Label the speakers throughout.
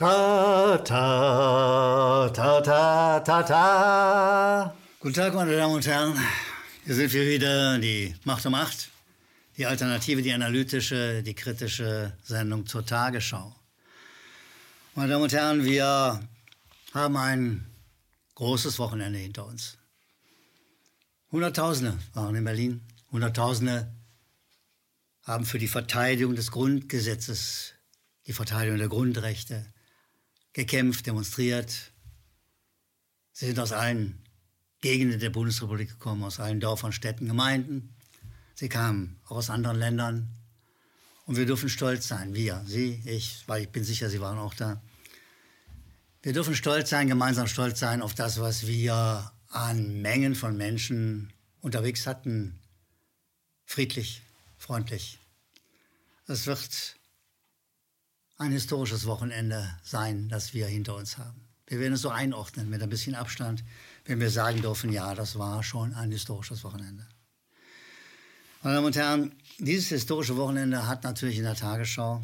Speaker 1: Ta, ta, ta, ta, ta, ta.
Speaker 2: Guten Tag, meine Damen und Herren. Hier sind wir wieder, die Macht um Acht. Die Alternative, die analytische, die kritische Sendung zur Tagesschau. Meine Damen und Herren, wir haben ein großes Wochenende hinter uns. Hunderttausende waren in Berlin. Hunderttausende haben für die Verteidigung des Grundgesetzes, die Verteidigung der Grundrechte gekämpft, demonstriert. Sie sind aus allen Gegenden der Bundesrepublik gekommen, aus allen Dörfern, Städten, Gemeinden. Sie kamen auch aus anderen Ländern. Und wir dürfen stolz sein, wir, Sie, ich, weil ich bin sicher, Sie waren auch da. Wir dürfen stolz sein, gemeinsam stolz sein auf das, was wir an Mengen von Menschen unterwegs hatten. Friedlich, freundlich. Es wird ein historisches Wochenende sein, das wir hinter uns haben. Wir werden es so einordnen mit ein bisschen Abstand, wenn wir sagen dürfen, ja, das war schon ein historisches Wochenende. Meine Damen und Herren, dieses historische Wochenende hat natürlich in der Tagesschau,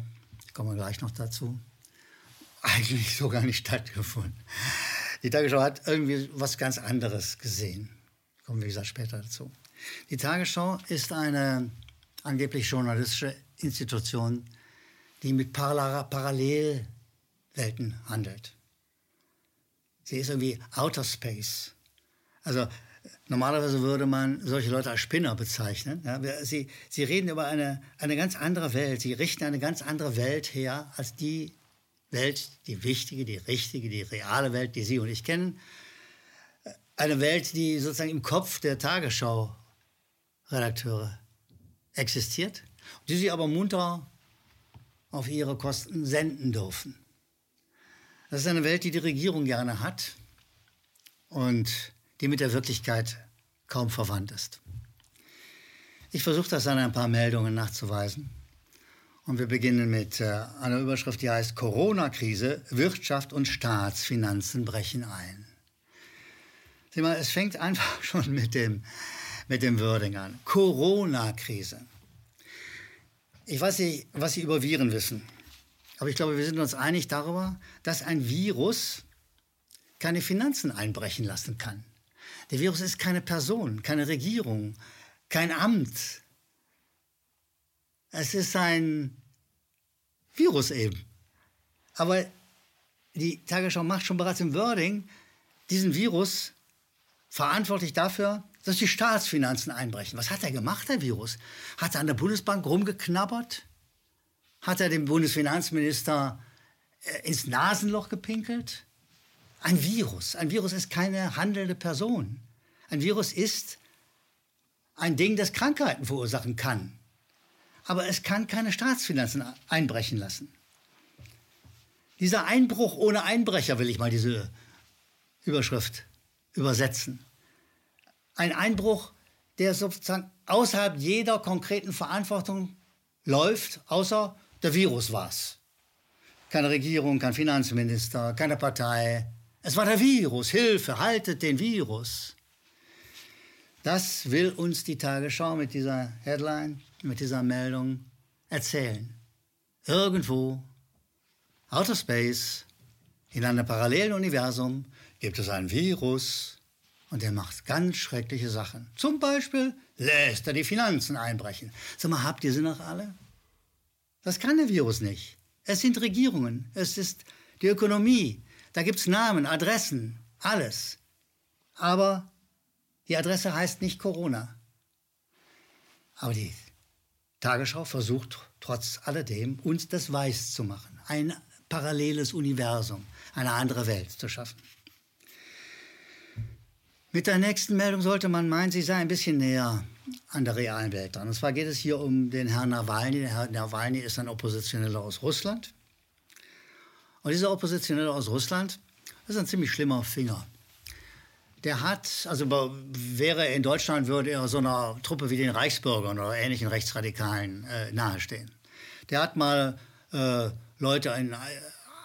Speaker 2: kommen wir gleich noch dazu, eigentlich so gar nicht stattgefunden. Die Tagesschau hat irgendwie was ganz anderes gesehen. Kommen wir, wie gesagt, später dazu. Die Tagesschau ist eine angeblich journalistische Institution, die mit Parallelwelten handelt. Sie ist irgendwie Outer Space. Also normalerweise würde man solche Leute als Spinner bezeichnen. Ja, sie, sie reden über eine, eine ganz andere Welt. Sie richten eine ganz andere Welt her als die Welt, die wichtige, die richtige, die reale Welt, die Sie und ich kennen. Eine Welt, die sozusagen im Kopf der Tagesschau-Redakteure existiert, die sie aber munter auf ihre Kosten senden dürfen. Das ist eine Welt, die die Regierung gerne hat und die mit der Wirklichkeit kaum verwandt ist. Ich versuche das an ein paar Meldungen nachzuweisen. Und wir beginnen mit äh, einer Überschrift, die heißt Corona-Krise, Wirtschaft und Staatsfinanzen brechen ein. Sieh mal, es fängt einfach schon mit dem, mit dem Wording an. Corona-Krise. Ich weiß nicht, was Sie über Viren wissen, aber ich glaube, wir sind uns einig darüber, dass ein Virus keine Finanzen einbrechen lassen kann. Der Virus ist keine Person, keine Regierung, kein Amt. Es ist ein Virus eben. Aber die Tagesschau macht schon bereits im Wording diesen Virus verantwortlich dafür, dass die Staatsfinanzen einbrechen. Was hat er gemacht, der Virus? Hat er an der Bundesbank rumgeknabbert? Hat er dem Bundesfinanzminister äh, ins Nasenloch gepinkelt? Ein Virus. Ein Virus ist keine handelnde Person. Ein Virus ist ein Ding, das Krankheiten verursachen kann. Aber es kann keine Staatsfinanzen einbrechen lassen. Dieser Einbruch ohne Einbrecher will ich mal diese Überschrift übersetzen ein Einbruch, der sozusagen außerhalb jeder konkreten Verantwortung läuft, außer der Virus war es. Keine Regierung, kein Finanzminister, keine Partei. Es war der Virus. Hilfe, haltet den Virus. Das will uns die Tagesschau mit dieser Headline, mit dieser Meldung erzählen. Irgendwo, Outer Space, in einem parallelen Universum gibt es ein Virus, und er macht ganz schreckliche Sachen. Zum Beispiel lässt er die Finanzen einbrechen. Sag mal, habt ihr sie noch alle? Das kann der Virus nicht. Es sind Regierungen, es ist die Ökonomie. Da gibt es Namen, Adressen, alles. Aber die Adresse heißt nicht Corona. Aber die Tagesschau versucht trotz alledem, uns das weiß zu machen. Ein paralleles Universum, eine andere Welt zu schaffen. Mit der nächsten Meldung sollte man meinen, sie sei ein bisschen näher an der realen Welt dran. Und zwar geht es hier um den Herrn Nawalny. Der Herr Nawalny ist ein Oppositioneller aus Russland. Und dieser Oppositionelle aus Russland ist ein ziemlich schlimmer Finger. Der hat, also wäre er in Deutschland, würde er so einer Truppe wie den Reichsbürgern oder ähnlichen Rechtsradikalen äh, nahestehen. Der hat mal äh, Leute in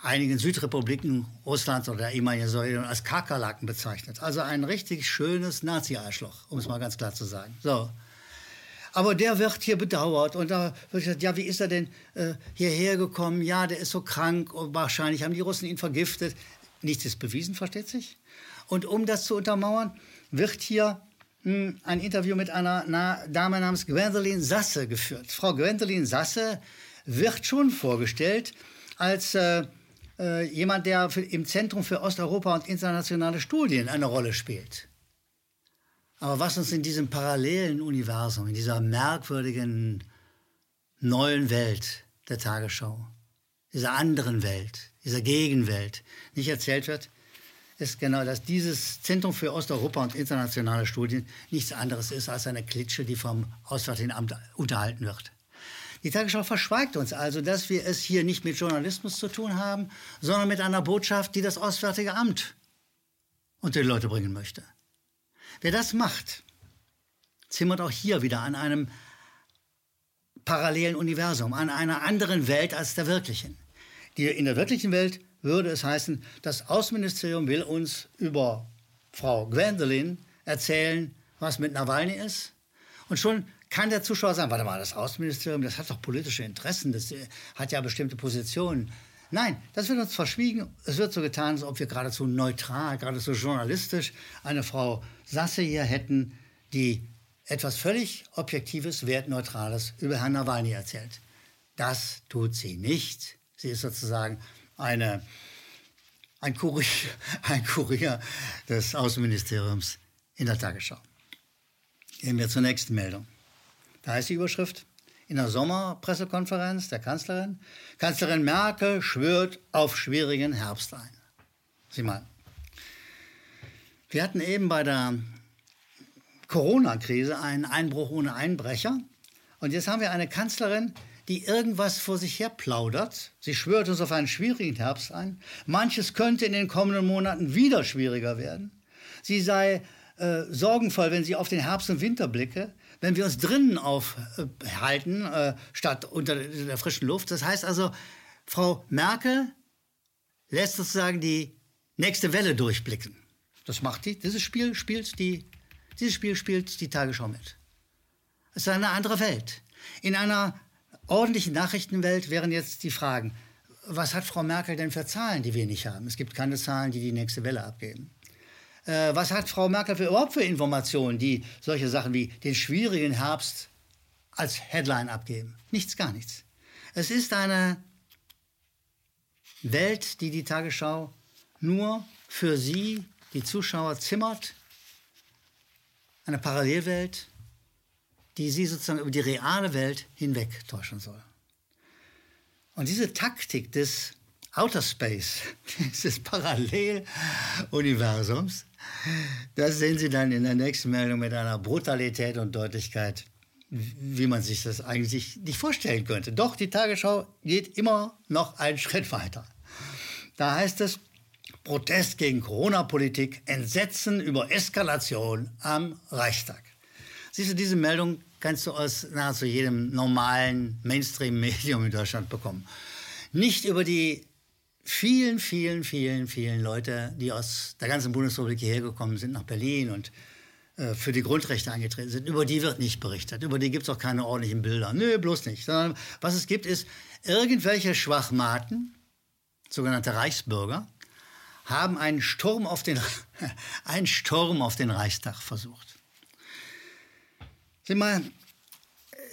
Speaker 2: einigen Südrepubliken Russlands oder der Sowjetunion als Kakerlaken bezeichnet. Also ein richtig schönes Nazi-Arschloch, um es mal ganz klar zu sagen. So. Aber der wird hier bedauert und da wird gesagt, ja, wie ist er denn äh, hierher gekommen? Ja, der ist so krank und wahrscheinlich haben die Russen ihn vergiftet. Nichts ist bewiesen, versteht sich. Und um das zu untermauern, wird hier mh, hm, ein Interview mit einer na Dame namens Gwendolyn Sasse geführt. Frau Gwendolyn Sasse wird schon vorgestellt als äh, äh, jemand, der für, im Zentrum für Osteuropa und internationale Studien eine Rolle spielt. Aber was uns in diesem parallelen Universum, in dieser merkwürdigen neuen Welt der Tagesschau, dieser anderen Welt, dieser Gegenwelt nicht erzählt wird, ist genau, dass dieses Zentrum für Osteuropa und internationale Studien nichts anderes ist als eine Klitsche, die vom Auswärtigen Amt unterhalten wird. Die Tagesschau verschweigt uns also, dass wir es hier nicht mit Journalismus zu tun haben, sondern mit einer Botschaft, die das Auswärtige Amt unter die Leute bringen möchte. Wer das macht, zimmert auch hier wieder an einem parallelen Universum, an einer anderen Welt als der wirklichen. Die, in der wirklichen Welt würde es heißen, das Außenministerium will uns über Frau Gwendolyn erzählen, was mit Nawalny ist. Und schon kann der Zuschauer sagen, warte mal, das Außenministerium, das hat doch politische Interessen, das äh, hat ja bestimmte Positionen. Nein, das wird uns verschwiegen. Es wird so getan, als ob wir geradezu neutral, geradezu journalistisch eine Frau Sasse hier hätten, die etwas völlig Objektives, Wertneutrales über Herrn Nawalny erzählt. Das tut sie nicht. Sie ist sozusagen eine, ein, Kurier, ein Kurier des Außenministeriums in der Tagesschau. Gehen wir zur nächsten Meldung. Da heißt die Überschrift in der Sommerpressekonferenz der Kanzlerin, Kanzlerin Merkel schwört auf schwierigen Herbst ein. Sieh mal, wir hatten eben bei der Corona-Krise einen Einbruch ohne Einbrecher. Und jetzt haben wir eine Kanzlerin, die irgendwas vor sich her plaudert. Sie schwört uns auf einen schwierigen Herbst ein. Manches könnte in den kommenden Monaten wieder schwieriger werden. Sie sei äh, sorgenvoll, wenn sie auf den Herbst und Winter blicke wenn wir uns drinnen aufhalten, äh, statt unter der frischen Luft. Das heißt also, Frau Merkel lässt sozusagen die nächste Welle durchblicken. Das macht die. Dieses Spiel spielt die, dieses Spiel spielt die Tagesschau mit. Es ist eine andere Welt. In einer ordentlichen Nachrichtenwelt wären jetzt die Fragen, was hat Frau Merkel denn für Zahlen, die wir nicht haben? Es gibt keine Zahlen, die die nächste Welle abgeben. Äh, was hat Frau Merkel für, überhaupt für Informationen, die solche Sachen wie den schwierigen Herbst als Headline abgeben? Nichts, gar nichts. Es ist eine Welt, die die Tagesschau nur für Sie, die Zuschauer, zimmert. Eine Parallelwelt, die Sie sozusagen über die reale Welt hinwegtäuschen soll. Und diese Taktik des Outer Space, dieses Paralleluniversums, das sehen Sie dann in der nächsten Meldung mit einer Brutalität und Deutlichkeit, wie man sich das eigentlich nicht vorstellen könnte. Doch die Tagesschau geht immer noch einen Schritt weiter. Da heißt es, Protest gegen Corona-Politik, Entsetzen über Eskalation am Reichstag. Siehst du, diese Meldung kannst du aus nahezu jedem normalen Mainstream-Medium in Deutschland bekommen. Nicht über die vielen, vielen, vielen, vielen Leute, die aus der ganzen Bundesrepublik hierher gekommen sind nach Berlin und äh, für die Grundrechte eingetreten sind, über die wird nicht berichtet. Über die gibt es auch keine ordentlichen Bilder. Nö, bloß nicht. Sondern was es gibt, ist, irgendwelche Schwachmaten, sogenannte Reichsbürger, haben einen Sturm auf den, einen Sturm auf den Reichstag versucht. Sieh mal,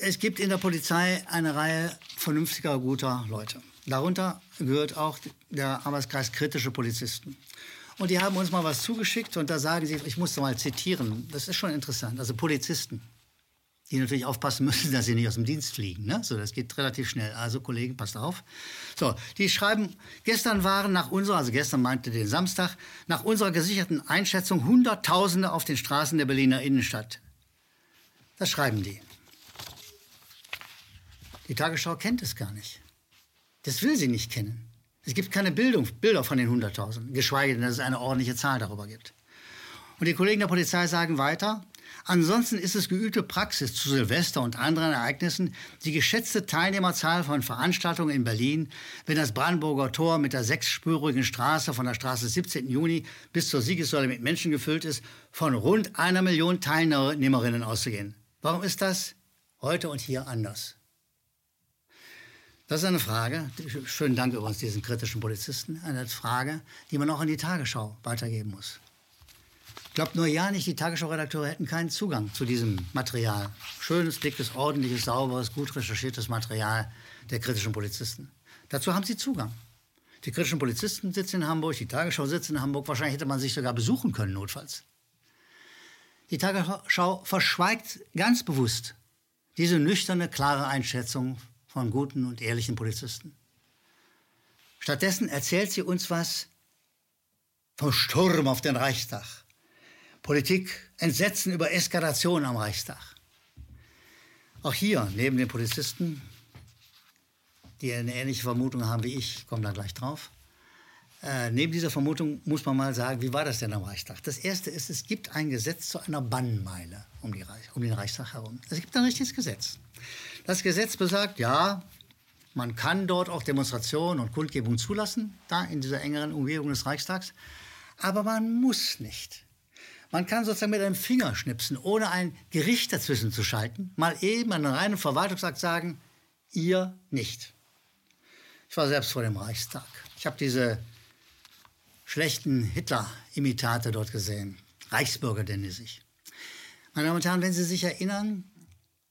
Speaker 2: es gibt in der Polizei eine Reihe vernünftiger, guter Leute. Darunter gehört auch der Arbeitskreis kritische Polizisten. Und die haben uns mal was zugeschickt und da sagen sie, ich musste mal zitieren, das ist schon interessant, also Polizisten, die natürlich aufpassen müssen, dass sie nicht aus dem Dienst fliegen. Ne? So, das geht relativ schnell. Also Kollegen, passt auf. So, die schreiben, gestern waren nach unserer, also gestern meinte den Samstag, nach unserer gesicherten Einschätzung Hunderttausende auf den Straßen der Berliner Innenstadt. Das schreiben die. Die Tagesschau kennt es gar nicht. Das will sie nicht kennen. Es gibt keine Bildung, Bilder von den 100.000, geschweige denn, dass es eine ordentliche Zahl darüber gibt. Und die Kollegen der Polizei sagen weiter, ansonsten ist es geübte Praxis zu Silvester und anderen Ereignissen, die geschätzte Teilnehmerzahl von Veranstaltungen in Berlin, wenn das Brandenburger Tor mit der sechsspurigen Straße von der Straße 17. Juni bis zur Siegessäule mit Menschen gefüllt ist, von rund einer Million Teilnehmerinnen auszugehen. Warum ist das? heute und hier anders? Das ist eine Frage, schönen Dank übrigens diesen kritischen Polizisten, eine Frage, die man auch an die Tagesschau weitergeben muss. Ich glaube nur ja nicht, die Tagesschau-Redakteure hätten keinen Zugang zu diesem Material. Schönes, dickes, ordentliches, sauberes, gut recherchiertes Material der kritischen Polizisten. Dazu haben sie Zugang. Die kritischen Polizisten sitzen in Hamburg, die Tagesschau sitzt in Hamburg. Wahrscheinlich hätte man sich sogar besuchen können, notfalls. Die Tagesschau verschweigt ganz bewusst diese nüchterne, klare Einschätzung von guten und ehrlichen Polizisten. Stattdessen erzählt sie uns was vom Sturm auf den Reichstag. Politik, Entsetzen über Eskalation am Reichstag. Auch hier, neben den Polizisten, die eine ähnliche Vermutung haben wie ich, kommen da gleich drauf. Äh, neben dieser Vermutung muss man mal sagen, wie war das denn am Reichstag? Das erste ist, es gibt ein Gesetz zu einer Bannmeile um, Reich, um den Reichstag herum. Es gibt ein richtiges Gesetz. Das Gesetz besagt, ja, man kann dort auch Demonstrationen und Kundgebungen zulassen, da in dieser engeren Umgebung des Reichstags, aber man muss nicht. Man kann sozusagen mit einem Fingerschnipsen, ohne ein Gericht dazwischen zu schalten, mal eben an einem reinen Verwaltungsakt sagen, ihr nicht. Ich war selbst vor dem Reichstag. Ich habe diese schlechten Hitler-Imitate dort gesehen. Reichsbürger nennen sie sich. Meine Damen und Herren, wenn Sie sich erinnern,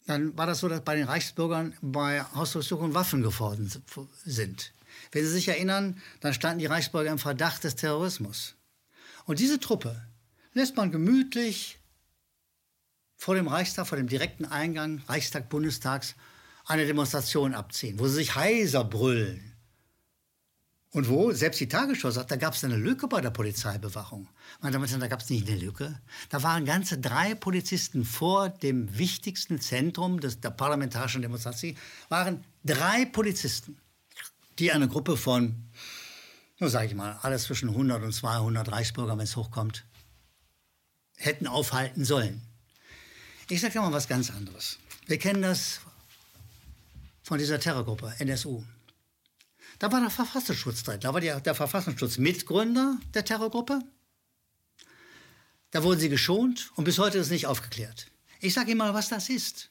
Speaker 2: dann war das so, dass bei den Reichsbürgern bei Hausdurchsuchungen Waffen gefordert sind. Wenn Sie sich erinnern, dann standen die Reichsbürger im Verdacht des Terrorismus. Und diese Truppe lässt man gemütlich vor dem Reichstag, vor dem direkten Eingang Reichstag Bundestags eine Demonstration abziehen, wo sie sich heiser brüllen. Und wo, selbst die Tagesschau sagt, da gab es eine Lücke bei der Polizeibewachung. Meine Damen und Herren, da gab es nicht eine Lücke. Da waren ganze drei Polizisten vor dem wichtigsten Zentrum des, der parlamentarischen Demonstration, waren drei Polizisten, die eine Gruppe von, nur sage ich mal, alles zwischen 100 und 200 Reichsbürger, wenn es hochkommt, hätten aufhalten sollen. Ich sage mal was ganz anderes. Wir kennen das von dieser Terrorgruppe, NSU. Da war der Verfassungsschutz drin. Da war der, der Verfassungsschutz Mitgründer der Terrorgruppe. Da wurden sie geschont und bis heute ist nicht aufgeklärt. Ich sage Ihnen mal, was das ist.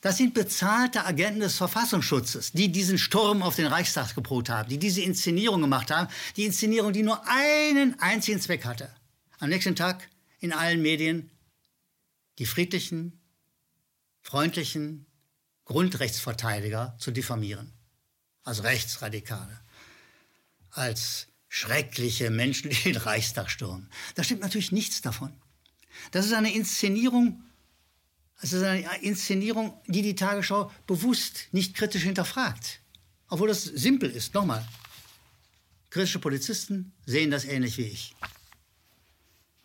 Speaker 2: Das sind bezahlte Agenten des Verfassungsschutzes, die diesen Sturm auf den Reichstag geprobt haben, die diese Inszenierung gemacht haben. Die Inszenierung, die nur einen einzigen Zweck hatte. Am nächsten Tag in allen Medien die friedlichen, freundlichen Grundrechtsverteidiger zu diffamieren als Rechtsradikale, als schreckliche Menschen, die den Reichstag stürmen. Da stimmt natürlich nichts davon. Das ist eine Inszenierung, es ist eine Inszenierung, die die Tagesschau bewusst nicht kritisch hinterfragt. Obwohl das simpel ist. Nochmal, kritische Polizisten sehen das ähnlich wie ich.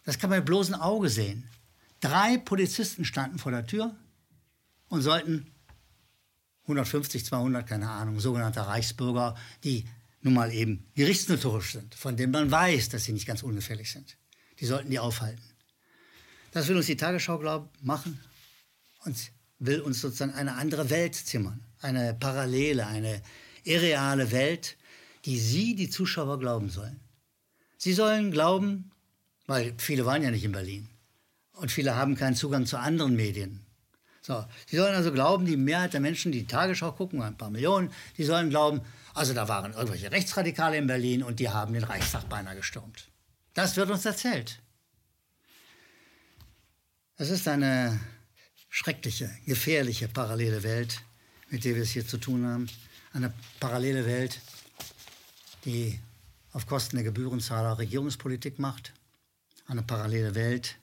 Speaker 2: Das kann man mit bloßem Auge sehen. Drei Polizisten standen vor der Tür und sollten 150, 200, keine Ahnung, sogenannte Reichsbürger, die nun mal eben gerichtsnotorisch sind, von denen man weiß, dass sie nicht ganz ungefährlich sind. Die sollten die aufhalten. Das will uns die Tagesschau glaub, machen und will uns sozusagen eine andere Welt zimmern. Eine parallele, eine irreale Welt, die Sie, die Zuschauer, glauben sollen. Sie sollen glauben, weil viele waren ja nicht in Berlin und viele haben keinen Zugang zu anderen Medien, so, Sie sollen also glauben, die Mehrheit der Menschen, die die Tagesschau gucken, ein paar Millionen, die sollen glauben, also da waren irgendwelche Rechtsradikale in Berlin und die haben den Reichstag beinahe gestürmt. Das wird uns erzählt. Es ist eine schreckliche, gefährliche parallele Welt, mit der wir es hier zu tun haben. Eine parallele Welt, die auf Kosten der Gebührenzahler Regierungspolitik macht. Eine parallele Welt,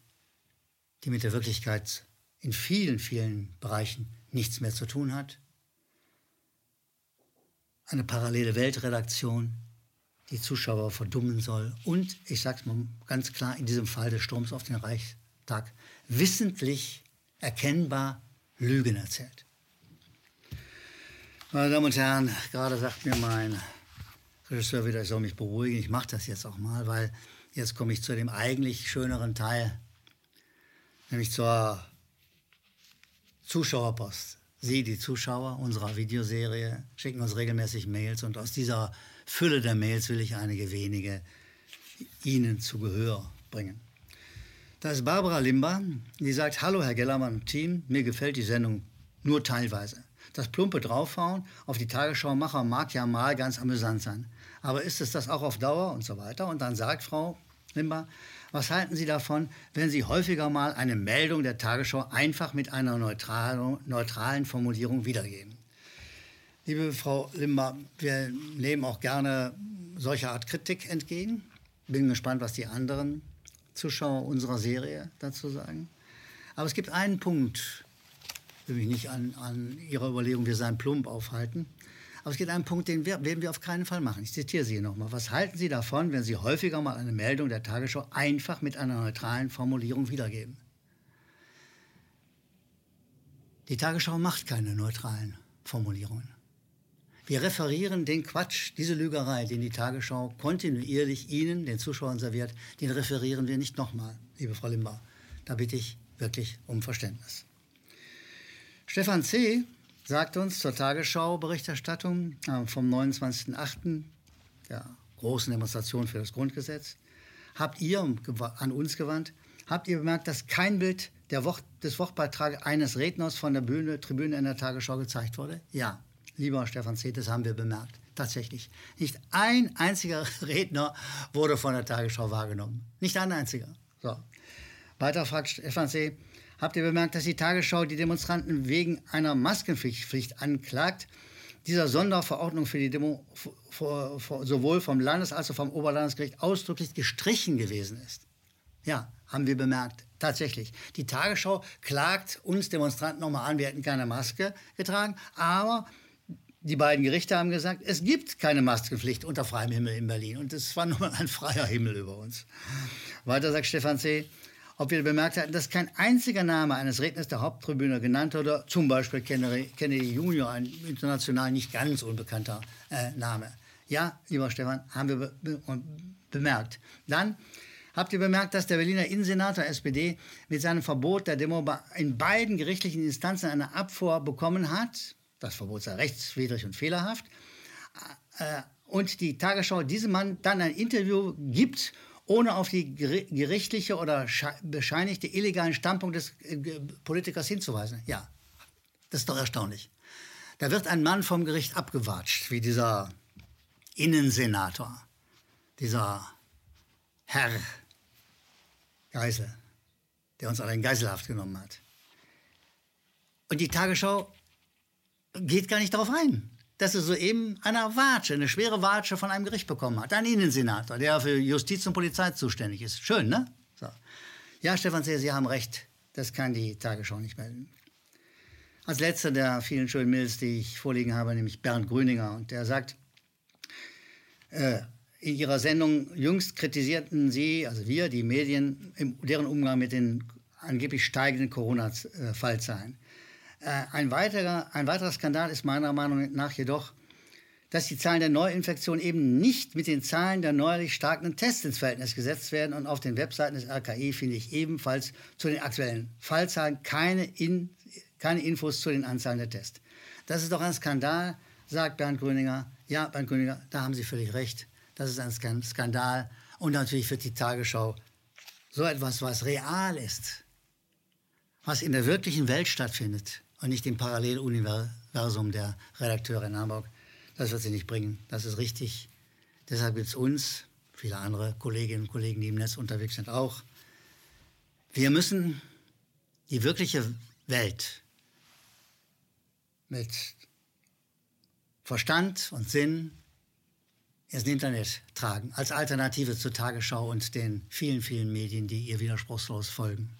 Speaker 2: die mit der Wirklichkeit in vielen, vielen Bereichen nichts mehr zu tun hat. Eine parallele Weltredaktion, die Zuschauer verdummen soll. Und, ich sage es mal ganz klar, in diesem Fall des Sturms auf den Reichstag, wissentlich, erkennbar Lügen erzählt. Meine Damen und Herren, gerade sagt mir mein Regisseur wieder, ich soll mich beruhigen. Ich mache das jetzt auch mal, weil jetzt komme ich zu dem eigentlich schöneren Teil, nämlich zur Zuschauerpost. Sie, die Zuschauer unserer Videoserie, schicken uns regelmäßig Mails und aus dieser Fülle der Mails will ich einige wenige Ihnen zu Gehör bringen. Da ist Barbara Limber, die sagt, hallo Herr Gellermann und Team, mir gefällt die Sendung nur teilweise. Das plumpe Draufhauen auf die Tagesschaumacher mag ja mal ganz amüsant sein. Aber ist es das auch auf Dauer und so weiter? Und dann sagt Frau Limber, was halten Sie davon, wenn Sie häufiger mal eine Meldung der Tagesschau einfach mit einer neutralen, neutralen Formulierung wiedergeben? Liebe Frau Limber, wir nehmen auch gerne solcher Art Kritik entgegen. Bin gespannt, was die anderen Zuschauer unserer Serie dazu sagen. Aber es gibt einen Punkt, will mich nicht an, an Ihrer Überlegung, wir seien plump aufhalten. Aber es gibt einen Punkt, den wir, werden wir auf keinen Fall machen. Ich zitiere Sie nochmal. Was halten Sie davon, wenn Sie häufiger mal eine Meldung der Tagesschau einfach mit einer neutralen Formulierung wiedergeben? Die Tagesschau macht keine neutralen Formulierungen. Wir referieren den Quatsch, diese Lügerei, den die Tagesschau kontinuierlich Ihnen, den Zuschauern serviert, den referieren wir nicht nochmal, liebe Frau Limba. Da bitte ich wirklich um Verständnis. Stefan C. sagt uns zur Tagesschau-Berichterstattung äh, vom 29.08., der großen Demonstration für das Grundgesetz, habt ihr, an uns gewandt, habt ihr bemerkt, dass kein Bild Wo des Wortbeitrags eines Redners von der Bühne, Tribüne in der Tagesschau gezeigt wurde? Ja, lieber Stefan C., das haben wir bemerkt. Tatsächlich. Nicht ein einziger Redner wurde von der Tagesschau wahrgenommen. Nicht ein einziger. So. Weiter fragt Stefan C., habt ihr bemerkt, dass die Tagesschau die Demonstranten wegen einer Maskenpflicht anklagt? Dieser Sonderverordnung für die Demo sowohl vom Landes- als auch vom Oberlandesgericht ausdrücklich gestrichen gewesen ist. Ja, haben wir bemerkt. Tatsächlich. Die Tagesschau klagt uns Demonstranten nochmal an, wir hätten keine Maske getragen, aber die beiden Gerichte haben gesagt, es gibt keine Maskenpflicht unter freiem Himmel in Berlin. Und es war nun ein freier Himmel über uns. Weiter sagt Stefan C., ob wir bemerkt hatten, dass kein einziger Name eines Redners der Haupttribüne genannt wurde, zum Beispiel Kennedy Junior, ein international nicht ganz unbekannter äh, Name. Ja, lieber Stefan, haben wir be be bemerkt. Dann habt ihr bemerkt, dass der Berliner Innensenator SPD mit seinem Verbot der Demo in beiden gerichtlichen Instanzen eine Abfuhr bekommen hat. Das Verbot sei rechtswidrig und fehlerhaft. Äh, und die Tagesschau diesem Mann dann ein Interview gibt ohne auf die gerichtliche oder bescheinigte illegalen Standpunkt des äh, Politikers hinzuweisen. Ja, das ist doch erstaunlich. Da wird ein Mann vom Gericht abgewatscht, wie dieser Innensenator, dieser Herr Geisel, der uns alle in Geiselhaft genommen hat. Und die Tagesschau geht gar nicht darauf ein dass er soeben eine Watsche, eine schwere Watsche von einem Gericht bekommen hat. Ein Innensenator, der für Justiz und Polizei zuständig ist. Schön, ne? So. Ja, Stefan Seer, Sie haben recht. Das kann die Tagesschau nicht melden. Als letzter der vielen schönen Mails, die ich vorliegen habe, nämlich Bernd Grüninger. Und der sagt, äh, in Ihrer Sendung jüngst kritisierten Sie, also wir, die Medien, deren Umgang mit den angeblich steigenden Corona-Fallzahlen. Äh, ein, weiterer, ein weiterer Skandal ist meiner Meinung nach jedoch, dass die Zahlen der Neuinfektionen eben nicht mit den Zahlen der neuerlich starken Tests ins Verhältnis gesetzt werden. Und auf den Webseiten des RKI finde ich ebenfalls zu den aktuellen Fallzahlen keine, in, keine Infos zu den Anzahlen der Tests. Das ist doch ein Skandal, sagt Bernd Gröninger. Ja, Bernd Gröninger, da haben Sie völlig recht. Das ist ein Skandal. Und natürlich wird die Tagesschau so etwas, was real ist, was in der wirklichen Welt stattfindet, und nicht im Paralleluniversum der Redakteure in Hamburg. Das wird sie nicht bringen. Das ist richtig. Deshalb gibt es uns, viele andere Kolleginnen und Kollegen, die im Netz unterwegs sind, auch. Wir müssen die wirkliche Welt mit Verstand und Sinn ins Internet tragen, als Alternative zur Tagesschau und den vielen, vielen Medien, die ihr widerspruchslos folgen.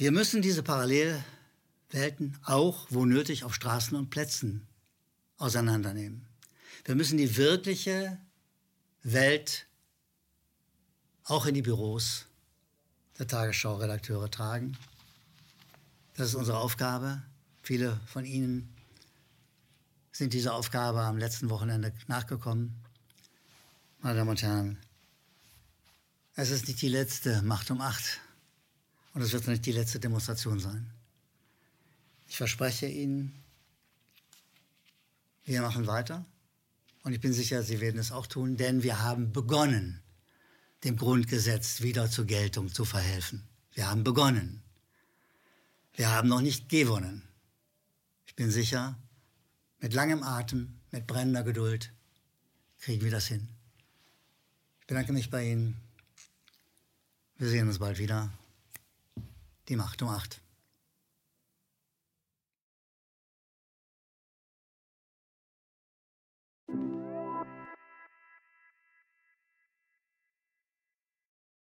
Speaker 2: Wir müssen diese Parallelwelten auch, wo nötig, auf Straßen und Plätzen auseinandernehmen. Wir müssen die wirkliche Welt auch in die Büros der Tagesschau-Redakteure tragen. Das ist unsere Aufgabe. Viele von Ihnen sind dieser Aufgabe am letzten Wochenende nachgekommen. Meine Damen und Herren, es ist nicht die letzte Macht um acht und es wird nicht die letzte Demonstration sein. Ich verspreche Ihnen, wir machen weiter. Und ich bin sicher, Sie werden es auch tun, denn wir haben begonnen, dem Grundgesetz wieder zur Geltung zu verhelfen. Wir haben begonnen. Wir haben noch nicht gewonnen. Ich bin sicher, mit langem Atem, mit brennender Geduld kriegen wir das hin. Ich bedanke mich bei Ihnen. Wir sehen uns bald wieder die Macht um acht. thank